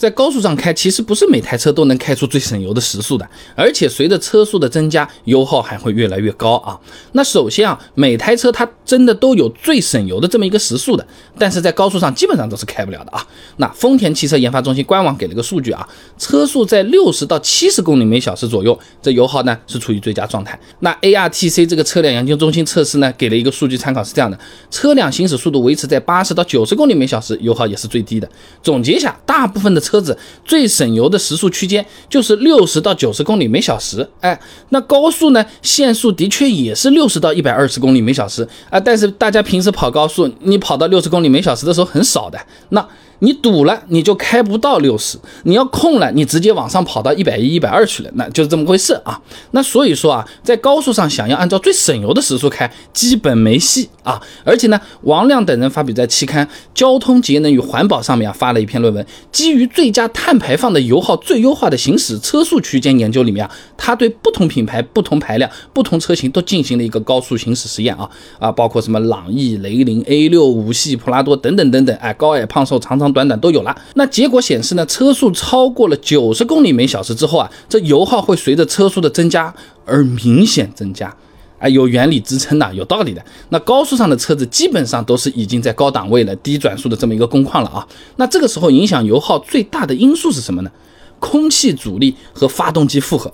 在高速上开，其实不是每台车都能开出最省油的时速的，而且随着车速的增加，油耗还会越来越高啊。那首先啊，每台车它真的都有最省油的这么一个时速的，但是在高速上基本上都是开不了的啊。那丰田汽车研发中心官网给了个数据啊，车速在六十到七十公里每小时左右，这油耗呢是处于最佳状态。那 ARTC 这个车辆研究中心测试呢，给了一个数据参考是这样的：车辆行驶速度维持在八十到九十公里每小时，油耗也是最低的。总结一下，大部分的车车子最省油的时速区间就是六十到九十公里每小时。哎，那高速呢，限速的确也是六十到一百二十公里每小时啊。但是大家平时跑高速，你跑到六十公里每小时的时候很少的。那你堵了，你就开不到六十；你要空了，你直接往上跑到一百一、一百二去了，那就是这么回事啊。那所以说啊，在高速上想要按照最省油的时速开，基本没戏啊。而且呢，王亮等人发表在期刊《交通节能与环保》上面啊发了一篇论文，基于最最佳碳排放的油耗最优化的行驶车速区间研究里面啊，它对不同品牌、不同排量、不同车型都进行了一个高速行驶实验啊啊，包括什么朗逸、雷凌、A 六、五系、普拉多等等等等，哎，高矮胖瘦、长长。短短都有了，那结果显示呢，车速超过了九十公里每小时之后啊，这油耗会随着车速的增加而明显增加，哎，有原理支撑的，有道理的。那高速上的车子基本上都是已经在高档位了，低转速的这么一个工况了啊。那这个时候影响油耗最大的因素是什么呢？空气阻力和发动机负荷。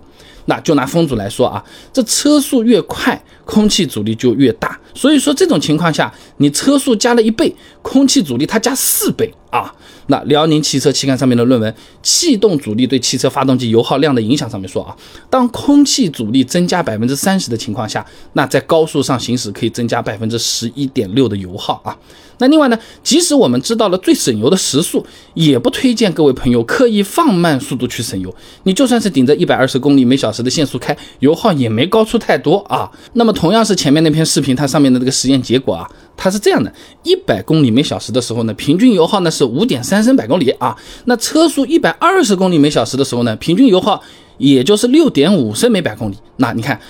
那就拿风阻来说啊，这车速越快，空气阻力就越大。所以说这种情况下，你车速加了一倍，空气阻力它加四倍啊。那辽宁汽车期刊上面的论文《气动阻力对汽车发动机油耗量的影响》上面说啊，当空气阻力增加百分之三十的情况下，那在高速上行驶可以增加百分之十一点六的油耗啊。那另外呢，即使我们知道了最省油的时速，也不推荐各位朋友刻意放慢速度去省油。你就算是顶着一百二十公里每小时的限速开，油耗也没高出太多啊。那么同样是前面那篇视频，它上面的这个实验结果啊，它是这样的：一百公里每小时的时候呢，平均油耗呢是五点三升百公里啊。那车速一百二十公里每小时的时候呢，平均油耗也就是六点五升每百公里。那你看。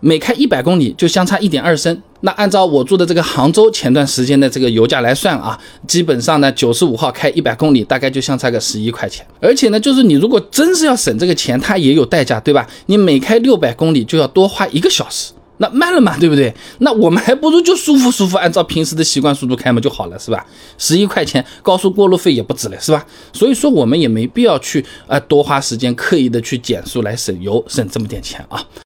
每开一百公里就相差一点二升，那按照我住的这个杭州前段时间的这个油价来算啊，基本上呢九十五号开一百公里大概就相差个十一块钱，而且呢就是你如果真是要省这个钱，它也有代价，对吧？你每开六百公里就要多花一个小时，那慢了嘛，对不对？那我们还不如就舒服舒服，按照平时的习惯速度开嘛就好了，是吧？十一块钱高速过路费也不止了，是吧？所以说我们也没必要去啊多花时间刻意的去减速来省油，省这么点钱啊。